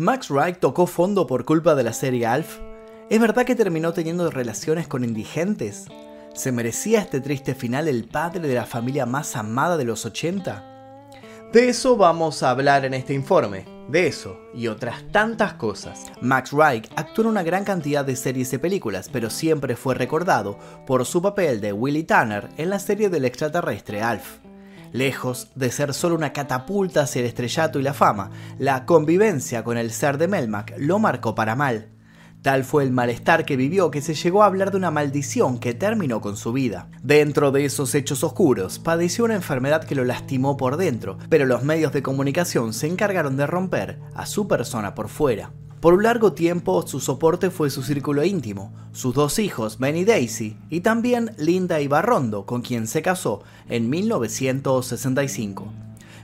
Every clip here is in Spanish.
¿Max Wright tocó fondo por culpa de la serie Alf? ¿Es verdad que terminó teniendo relaciones con indigentes? ¿Se merecía este triste final el padre de la familia más amada de los 80? De eso vamos a hablar en este informe, de eso y otras tantas cosas. Max Wright actuó en una gran cantidad de series y películas, pero siempre fue recordado por su papel de Willie Tanner en la serie del extraterrestre Alf. Lejos de ser solo una catapulta hacia el estrellato y la fama, la convivencia con el ser de Melmac lo marcó para mal. Tal fue el malestar que vivió que se llegó a hablar de una maldición que terminó con su vida. Dentro de esos hechos oscuros, padeció una enfermedad que lo lastimó por dentro, pero los medios de comunicación se encargaron de romper a su persona por fuera. Por un largo tiempo su soporte fue su círculo íntimo, sus dos hijos, Ben y Daisy, y también Linda Ibarrondo, con quien se casó en 1965.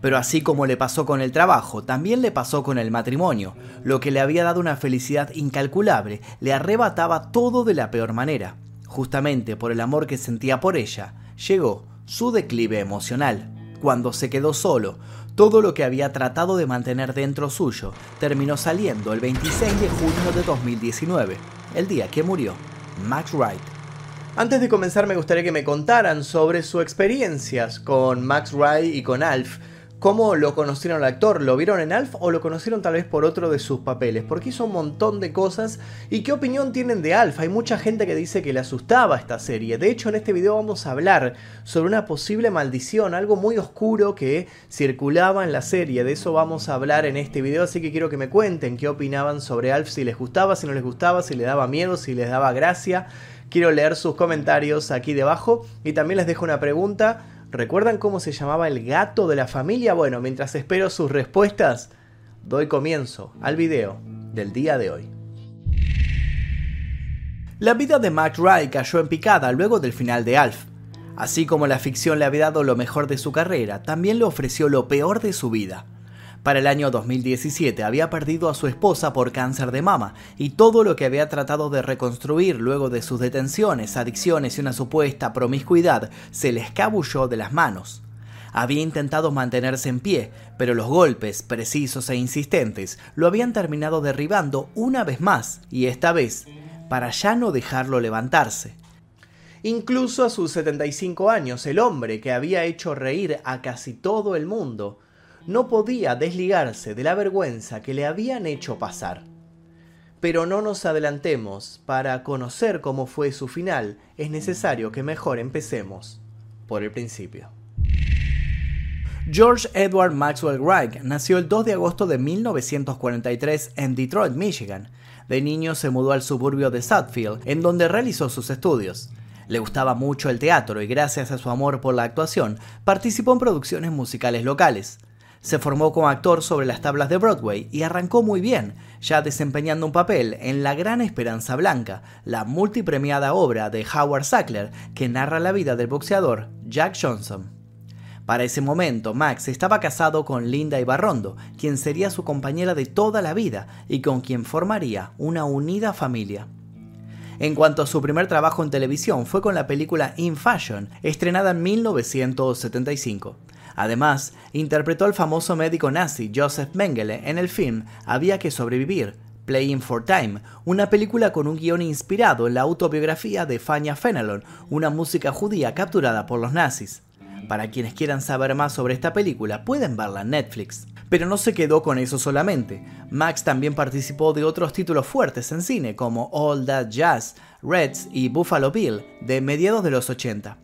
Pero así como le pasó con el trabajo, también le pasó con el matrimonio. Lo que le había dado una felicidad incalculable le arrebataba todo de la peor manera. Justamente por el amor que sentía por ella, llegó su declive emocional. Cuando se quedó solo, todo lo que había tratado de mantener dentro suyo terminó saliendo el 26 de junio de 2019, el día que murió Max Wright. Antes de comenzar me gustaría que me contaran sobre sus experiencias con Max Wright y con Alf, ¿Cómo lo conocieron al actor? ¿Lo vieron en Alf o lo conocieron tal vez por otro de sus papeles? Porque hizo un montón de cosas. ¿Y qué opinión tienen de Alf? Hay mucha gente que dice que le asustaba esta serie. De hecho, en este video vamos a hablar sobre una posible maldición, algo muy oscuro que circulaba en la serie. De eso vamos a hablar en este video, así que quiero que me cuenten qué opinaban sobre Alf, si les gustaba, si no les gustaba, si les daba miedo, si les daba gracia. Quiero leer sus comentarios aquí debajo y también les dejo una pregunta. ¿Recuerdan cómo se llamaba el gato de la familia? Bueno, mientras espero sus respuestas, doy comienzo al video del día de hoy. La vida de Mac Wright cayó en picada luego del final de Alf. Así como la ficción le había dado lo mejor de su carrera, también le ofreció lo peor de su vida. Para el año 2017 había perdido a su esposa por cáncer de mama y todo lo que había tratado de reconstruir luego de sus detenciones, adicciones y una supuesta promiscuidad se le escabulló de las manos. Había intentado mantenerse en pie, pero los golpes, precisos e insistentes, lo habían terminado derribando una vez más, y esta vez, para ya no dejarlo levantarse. Incluso a sus 75 años, el hombre que había hecho reír a casi todo el mundo, no podía desligarse de la vergüenza que le habían hecho pasar. Pero no nos adelantemos, para conocer cómo fue su final es necesario que mejor empecemos por el principio. George Edward Maxwell Wright nació el 2 de agosto de 1943 en Detroit, Michigan. De niño se mudó al suburbio de Sudfield, en donde realizó sus estudios. Le gustaba mucho el teatro y gracias a su amor por la actuación participó en producciones musicales locales. Se formó como actor sobre las tablas de Broadway y arrancó muy bien, ya desempeñando un papel en La Gran Esperanza Blanca, la multipremiada obra de Howard Sackler que narra la vida del boxeador Jack Johnson. Para ese momento, Max estaba casado con Linda Ibarrondo, quien sería su compañera de toda la vida y con quien formaría una unida familia. En cuanto a su primer trabajo en televisión fue con la película In Fashion, estrenada en 1975. Además, interpretó al famoso médico nazi Joseph Mengele en el film Había que sobrevivir, Playing for Time, una película con un guion inspirado en la autobiografía de Fania Fenelon, una música judía capturada por los nazis. Para quienes quieran saber más sobre esta película, pueden verla en Netflix. Pero no se quedó con eso solamente. Max también participó de otros títulos fuertes en cine como All That Jazz, Reds y Buffalo Bill de mediados de los 80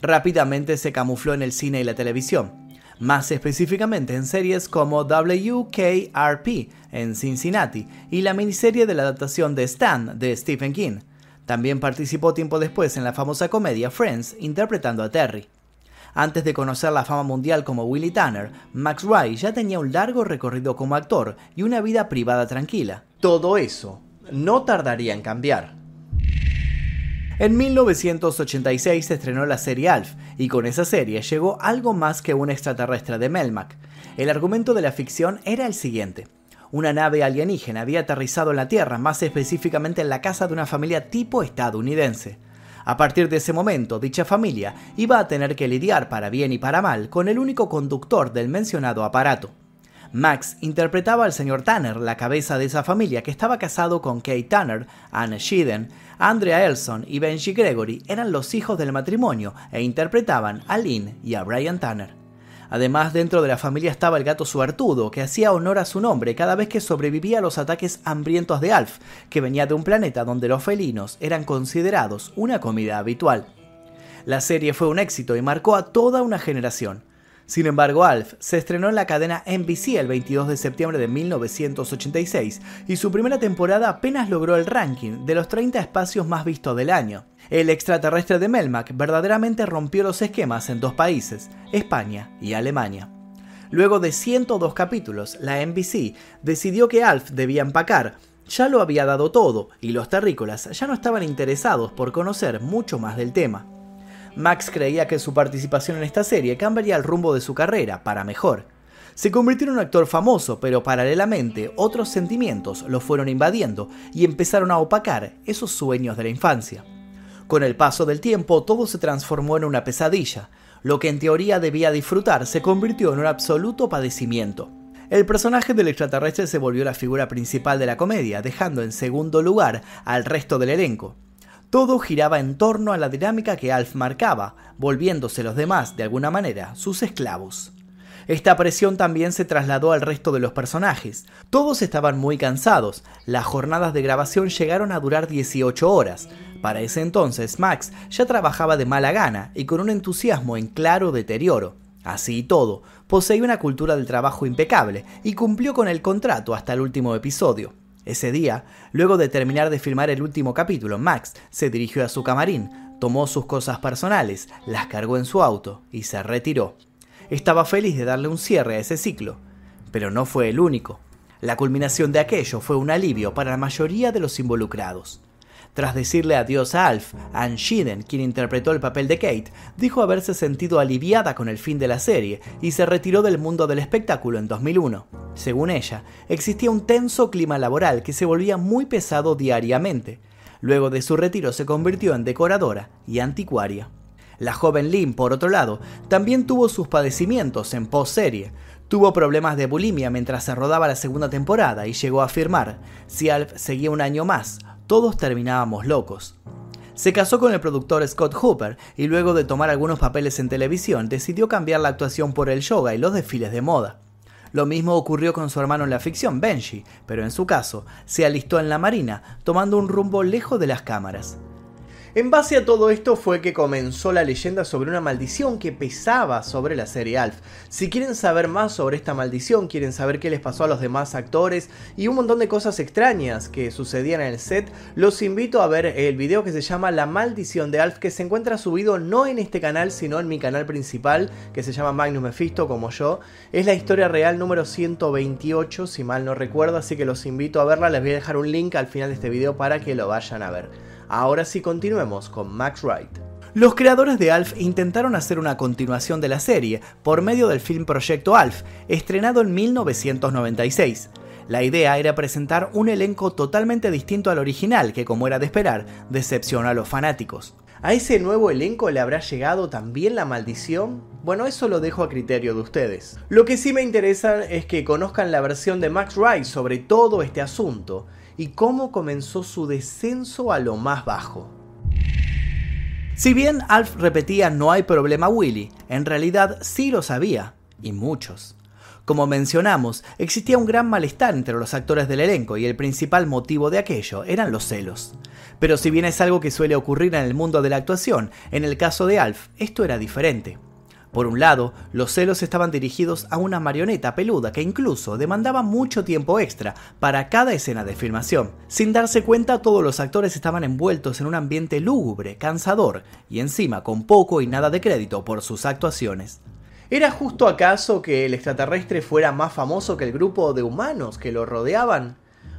rápidamente se camufló en el cine y la televisión, más específicamente en series como WKRP en Cincinnati y la miniserie de la adaptación de Stan de Stephen King. También participó tiempo después en la famosa comedia Friends interpretando a Terry. Antes de conocer la fama mundial como Willie Tanner, Max Wright ya tenía un largo recorrido como actor y una vida privada tranquila. Todo eso no tardaría en cambiar. En 1986 se estrenó la serie Alf, y con esa serie llegó algo más que un extraterrestre de Melmac. El argumento de la ficción era el siguiente. Una nave alienígena había aterrizado en la Tierra, más específicamente en la casa de una familia tipo estadounidense. A partir de ese momento, dicha familia iba a tener que lidiar para bien y para mal con el único conductor del mencionado aparato. Max interpretaba al señor Tanner, la cabeza de esa familia que estaba casado con Kate Tanner, Anne Sheeden, Andrea Elson y Benji Gregory eran los hijos del matrimonio e interpretaban a Lynn y a Brian Tanner. Además, dentro de la familia estaba el gato suertudo, que hacía honor a su nombre cada vez que sobrevivía a los ataques hambrientos de Alf, que venía de un planeta donde los felinos eran considerados una comida habitual. La serie fue un éxito y marcó a toda una generación. Sin embargo, Alf se estrenó en la cadena NBC el 22 de septiembre de 1986 y su primera temporada apenas logró el ranking de los 30 espacios más vistos del año. El extraterrestre de Melmac verdaderamente rompió los esquemas en dos países, España y Alemania. Luego de 102 capítulos, la NBC decidió que Alf debía empacar. Ya lo había dado todo y los terrícolas ya no estaban interesados por conocer mucho más del tema. Max creía que su participación en esta serie cambiaría el rumbo de su carrera, para mejor. Se convirtió en un actor famoso, pero paralelamente otros sentimientos lo fueron invadiendo y empezaron a opacar esos sueños de la infancia. Con el paso del tiempo todo se transformó en una pesadilla. Lo que en teoría debía disfrutar se convirtió en un absoluto padecimiento. El personaje del extraterrestre se volvió la figura principal de la comedia, dejando en segundo lugar al resto del elenco. Todo giraba en torno a la dinámica que Alf marcaba, volviéndose los demás, de alguna manera, sus esclavos. Esta presión también se trasladó al resto de los personajes. Todos estaban muy cansados. Las jornadas de grabación llegaron a durar 18 horas. Para ese entonces, Max ya trabajaba de mala gana y con un entusiasmo en claro deterioro. Así y todo, poseía una cultura del trabajo impecable y cumplió con el contrato hasta el último episodio. Ese día, luego de terminar de filmar el último capítulo, Max se dirigió a su camarín, tomó sus cosas personales, las cargó en su auto y se retiró. Estaba feliz de darle un cierre a ese ciclo, pero no fue el único. La culminación de aquello fue un alivio para la mayoría de los involucrados. Tras decirle adiós a Alf, Anne Sheeden, quien interpretó el papel de Kate, dijo haberse sentido aliviada con el fin de la serie y se retiró del mundo del espectáculo en 2001. Según ella, existía un tenso clima laboral que se volvía muy pesado diariamente. Luego de su retiro se convirtió en decoradora y anticuaria. La joven Lynn, por otro lado, también tuvo sus padecimientos en post-serie. Tuvo problemas de bulimia mientras se rodaba la segunda temporada y llegó a afirmar, si Alf seguía un año más, todos terminábamos locos. Se casó con el productor Scott Hooper y luego de tomar algunos papeles en televisión decidió cambiar la actuación por el yoga y los desfiles de moda. Lo mismo ocurrió con su hermano en la ficción, Benji, pero en su caso se alistó en la marina, tomando un rumbo lejos de las cámaras. En base a todo esto fue que comenzó la leyenda sobre una maldición que pesaba sobre la serie Alf. Si quieren saber más sobre esta maldición, quieren saber qué les pasó a los demás actores y un montón de cosas extrañas que sucedían en el set, los invito a ver el video que se llama La maldición de Alf que se encuentra subido no en este canal sino en mi canal principal que se llama Magnus Mephisto como yo. Es la historia real número 128 si mal no recuerdo, así que los invito a verla, les voy a dejar un link al final de este video para que lo vayan a ver. Ahora sí continuemos con Max Wright. Los creadores de Alf intentaron hacer una continuación de la serie por medio del film Proyecto Alf, estrenado en 1996. La idea era presentar un elenco totalmente distinto al original, que como era de esperar, decepcionó a los fanáticos. ¿A ese nuevo elenco le habrá llegado también la maldición? Bueno, eso lo dejo a criterio de ustedes. Lo que sí me interesa es que conozcan la versión de Max Wright sobre todo este asunto y cómo comenzó su descenso a lo más bajo. Si bien Alf repetía no hay problema Willy, en realidad sí lo sabía, y muchos. Como mencionamos, existía un gran malestar entre los actores del elenco y el principal motivo de aquello eran los celos. Pero si bien es algo que suele ocurrir en el mundo de la actuación, en el caso de Alf esto era diferente. Por un lado, los celos estaban dirigidos a una marioneta peluda que incluso demandaba mucho tiempo extra para cada escena de filmación. Sin darse cuenta, todos los actores estaban envueltos en un ambiente lúgubre, cansador y encima con poco y nada de crédito por sus actuaciones. ¿Era justo acaso que el extraterrestre fuera más famoso que el grupo de humanos que lo rodeaban?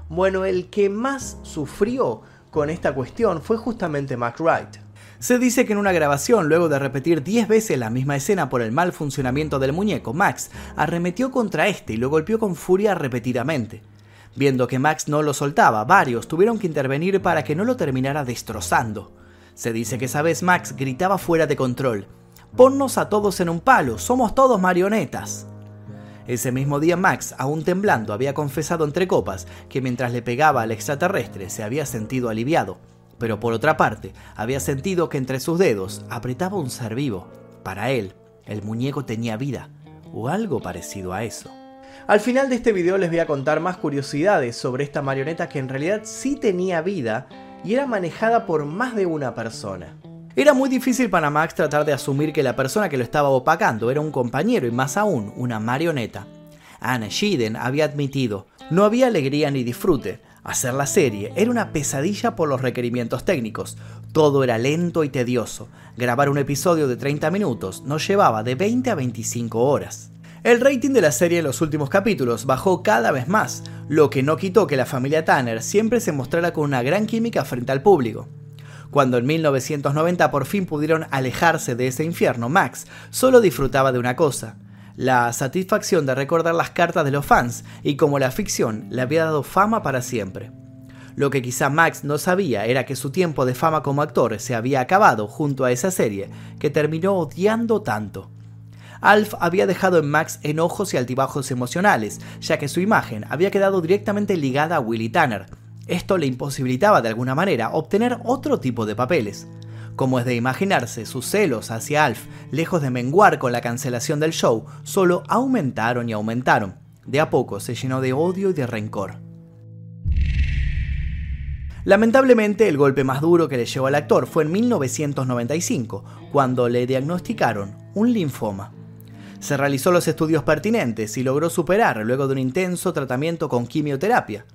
Bueno, el que más sufrió con esta cuestión fue justamente Mac Wright. Se dice que en una grabación, luego de repetir 10 veces la misma escena por el mal funcionamiento del muñeco, Max arremetió contra este y lo golpeó con furia repetidamente. Viendo que Max no lo soltaba, varios tuvieron que intervenir para que no lo terminara destrozando. Se dice que esa vez Max gritaba fuera de control, Ponnos a todos en un palo, somos todos marionetas. Ese mismo día Max, aún temblando, había confesado entre copas que mientras le pegaba al extraterrestre se había sentido aliviado, pero por otra parte había sentido que entre sus dedos apretaba un ser vivo. Para él, el muñeco tenía vida, o algo parecido a eso. Al final de este video les voy a contar más curiosidades sobre esta marioneta que en realidad sí tenía vida y era manejada por más de una persona. Era muy difícil para Max tratar de asumir que la persona que lo estaba opacando era un compañero y más aún una marioneta. Anna Shiden había admitido, no había alegría ni disfrute. Hacer la serie era una pesadilla por los requerimientos técnicos. Todo era lento y tedioso. Grabar un episodio de 30 minutos nos llevaba de 20 a 25 horas. El rating de la serie en los últimos capítulos bajó cada vez más, lo que no quitó que la familia Tanner siempre se mostrara con una gran química frente al público. Cuando en 1990 por fin pudieron alejarse de ese infierno, Max solo disfrutaba de una cosa, la satisfacción de recordar las cartas de los fans y como la ficción le había dado fama para siempre. Lo que quizá Max no sabía era que su tiempo de fama como actor se había acabado junto a esa serie que terminó odiando tanto. Alf había dejado en Max enojos y altibajos emocionales, ya que su imagen había quedado directamente ligada a Willy Tanner, esto le imposibilitaba de alguna manera obtener otro tipo de papeles. Como es de imaginarse, sus celos hacia Alf, lejos de menguar con la cancelación del show, solo aumentaron y aumentaron. De a poco se llenó de odio y de rencor. Lamentablemente, el golpe más duro que le llevó al actor fue en 1995, cuando le diagnosticaron un linfoma. Se realizó los estudios pertinentes y logró superar luego de un intenso tratamiento con quimioterapia.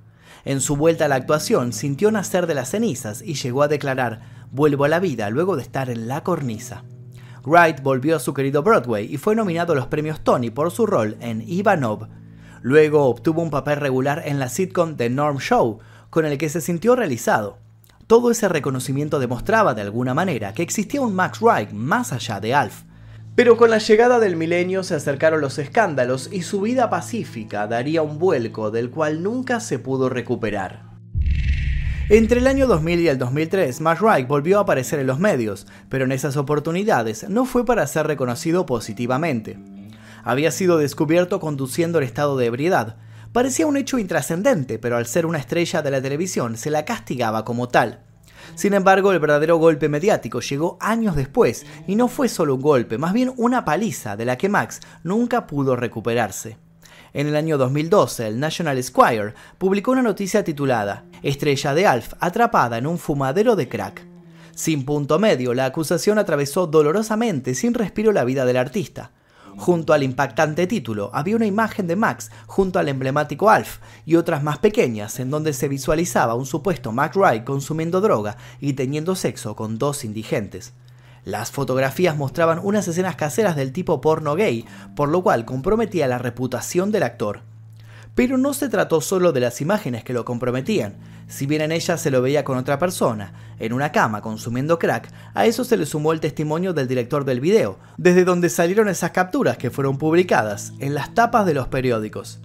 En su vuelta a la actuación, sintió nacer de las cenizas y llegó a declarar, vuelvo a la vida luego de estar en la cornisa. Wright volvió a su querido Broadway y fue nominado a los premios Tony por su rol en Ivanov. Luego obtuvo un papel regular en la sitcom The Norm Show, con el que se sintió realizado. Todo ese reconocimiento demostraba de alguna manera que existía un Max Wright más allá de Alf. Pero con la llegada del milenio se acercaron los escándalos y su vida pacífica daría un vuelco del cual nunca se pudo recuperar. Entre el año 2000 y el 2003, Max Wright volvió a aparecer en los medios, pero en esas oportunidades no fue para ser reconocido positivamente. Había sido descubierto conduciendo en estado de ebriedad. Parecía un hecho intrascendente, pero al ser una estrella de la televisión se la castigaba como tal. Sin embargo, el verdadero golpe mediático llegó años después, y no fue solo un golpe, más bien una paliza de la que Max nunca pudo recuperarse. En el año 2012, el National Squire publicó una noticia titulada Estrella de Alf atrapada en un fumadero de crack. Sin punto medio, la acusación atravesó dolorosamente sin respiro la vida del artista. Junto al impactante título había una imagen de Max junto al emblemático Alf y otras más pequeñas en donde se visualizaba un supuesto Mac Wright consumiendo droga y teniendo sexo con dos indigentes. Las fotografías mostraban unas escenas caseras del tipo porno gay, por lo cual comprometía la reputación del actor. Pero no se trató solo de las imágenes que lo comprometían. Si bien en ellas se lo veía con otra persona, en una cama consumiendo crack, a eso se le sumó el testimonio del director del video, desde donde salieron esas capturas que fueron publicadas en las tapas de los periódicos.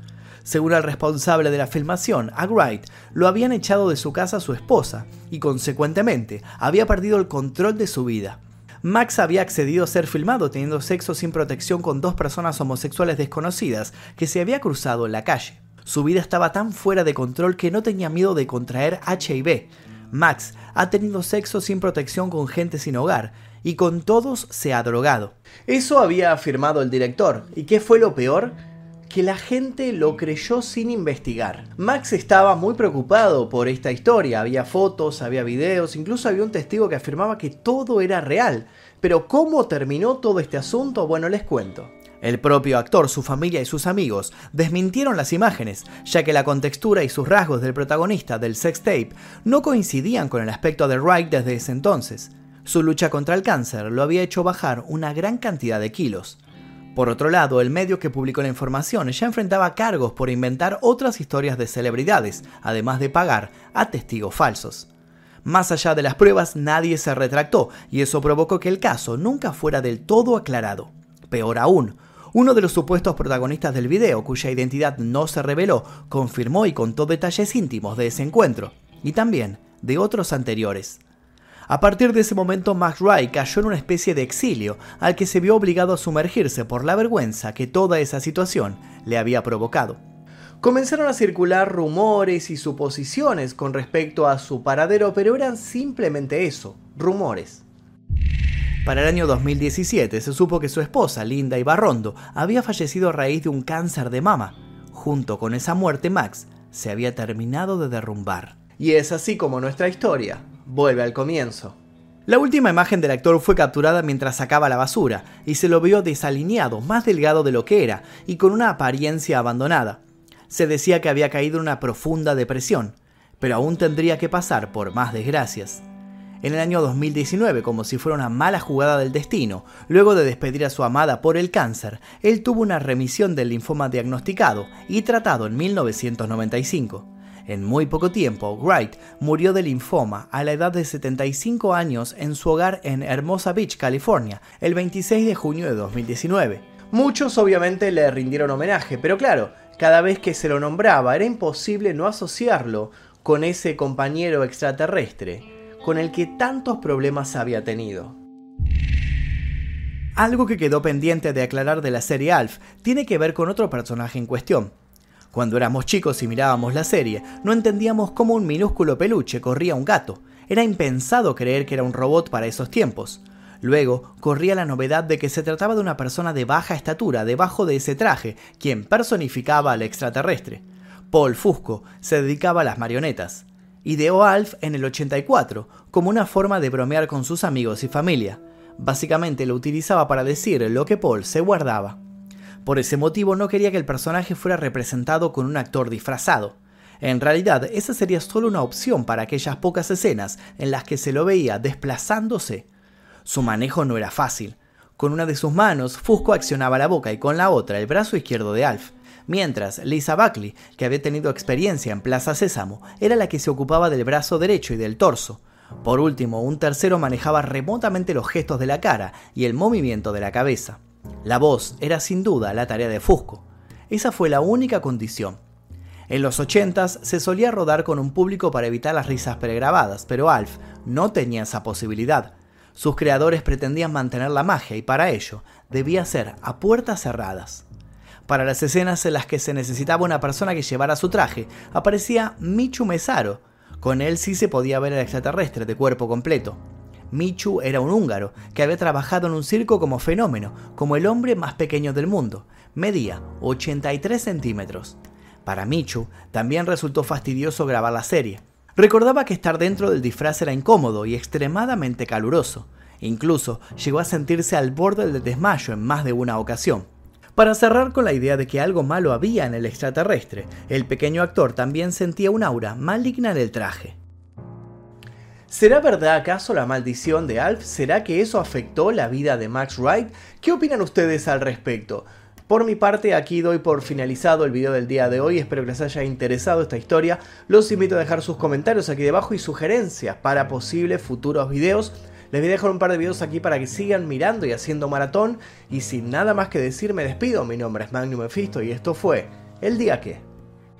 Según el responsable de la filmación, a Wright lo habían echado de su casa a su esposa y consecuentemente había perdido el control de su vida. Max había accedido a ser filmado teniendo sexo sin protección con dos personas homosexuales desconocidas que se había cruzado en la calle. Su vida estaba tan fuera de control que no tenía miedo de contraer HIV. Max ha tenido sexo sin protección con gente sin hogar y con todos se ha drogado. Eso había afirmado el director. ¿Y qué fue lo peor? Que la gente lo creyó sin investigar. Max estaba muy preocupado por esta historia, había fotos, había videos, incluso había un testigo que afirmaba que todo era real. Pero ¿cómo terminó todo este asunto? Bueno, les cuento. El propio actor, su familia y sus amigos desmintieron las imágenes, ya que la contextura y sus rasgos del protagonista del sex tape no coincidían con el aspecto de Wright desde ese entonces. Su lucha contra el cáncer lo había hecho bajar una gran cantidad de kilos. Por otro lado, el medio que publicó la información ya enfrentaba cargos por inventar otras historias de celebridades, además de pagar a testigos falsos. Más allá de las pruebas, nadie se retractó, y eso provocó que el caso nunca fuera del todo aclarado. Peor aún, uno de los supuestos protagonistas del video, cuya identidad no se reveló, confirmó y contó detalles íntimos de ese encuentro, y también de otros anteriores. A partir de ese momento, Max Wright cayó en una especie de exilio, al que se vio obligado a sumergirse por la vergüenza que toda esa situación le había provocado. Comenzaron a circular rumores y suposiciones con respecto a su paradero, pero eran simplemente eso, rumores. Para el año 2017 se supo que su esposa, Linda Ibarrondo, había fallecido a raíz de un cáncer de mama. Junto con esa muerte, Max se había terminado de derrumbar. Y es así como nuestra historia vuelve al comienzo. La última imagen del actor fue capturada mientras sacaba la basura y se lo vio desalineado, más delgado de lo que era y con una apariencia abandonada se decía que había caído en una profunda depresión, pero aún tendría que pasar por más desgracias. En el año 2019, como si fuera una mala jugada del destino, luego de despedir a su amada por el cáncer, él tuvo una remisión del linfoma diagnosticado y tratado en 1995. En muy poco tiempo, Wright murió de linfoma a la edad de 75 años en su hogar en Hermosa Beach, California, el 26 de junio de 2019. Muchos obviamente le rindieron homenaje, pero claro, cada vez que se lo nombraba era imposible no asociarlo con ese compañero extraterrestre con el que tantos problemas había tenido. Algo que quedó pendiente de aclarar de la serie Alf tiene que ver con otro personaje en cuestión. Cuando éramos chicos y mirábamos la serie, no entendíamos cómo un minúsculo peluche corría un gato. Era impensado creer que era un robot para esos tiempos. Luego corría la novedad de que se trataba de una persona de baja estatura debajo de ese traje, quien personificaba al extraterrestre. Paul Fusco se dedicaba a las marionetas. Ideó a Alf en el 84 como una forma de bromear con sus amigos y familia. Básicamente lo utilizaba para decir lo que Paul se guardaba. Por ese motivo no quería que el personaje fuera representado con un actor disfrazado. En realidad, esa sería solo una opción para aquellas pocas escenas en las que se lo veía desplazándose su manejo no era fácil. Con una de sus manos, Fusco accionaba la boca y con la otra el brazo izquierdo de Alf, mientras Lisa Buckley, que había tenido experiencia en Plaza Sésamo, era la que se ocupaba del brazo derecho y del torso. Por último, un tercero manejaba remotamente los gestos de la cara y el movimiento de la cabeza. La voz era sin duda la tarea de Fusco. Esa fue la única condición. En los 80 se solía rodar con un público para evitar las risas pregrabadas, pero Alf no tenía esa posibilidad. Sus creadores pretendían mantener la magia y para ello debía ser a puertas cerradas. Para las escenas en las que se necesitaba una persona que llevara su traje, aparecía Michu Mesaro. Con él sí se podía ver el extraterrestre de cuerpo completo. Michu era un húngaro que había trabajado en un circo como fenómeno, como el hombre más pequeño del mundo. Medía 83 centímetros. Para Michu también resultó fastidioso grabar la serie. Recordaba que estar dentro del disfraz era incómodo y extremadamente caluroso. Incluso llegó a sentirse al borde del desmayo en más de una ocasión. Para cerrar con la idea de que algo malo había en el extraterrestre, el pequeño actor también sentía un aura maligna en el traje. ¿Será verdad acaso la maldición de Alf? ¿Será que eso afectó la vida de Max Wright? ¿Qué opinan ustedes al respecto? Por mi parte, aquí doy por finalizado el video del día de hoy. Espero que les haya interesado esta historia. Los invito a dejar sus comentarios aquí debajo y sugerencias para posibles futuros videos. Les voy a dejar un par de videos aquí para que sigan mirando y haciendo maratón. Y sin nada más que decir, me despido. Mi nombre es Magnum Mephisto y esto fue El Día Que.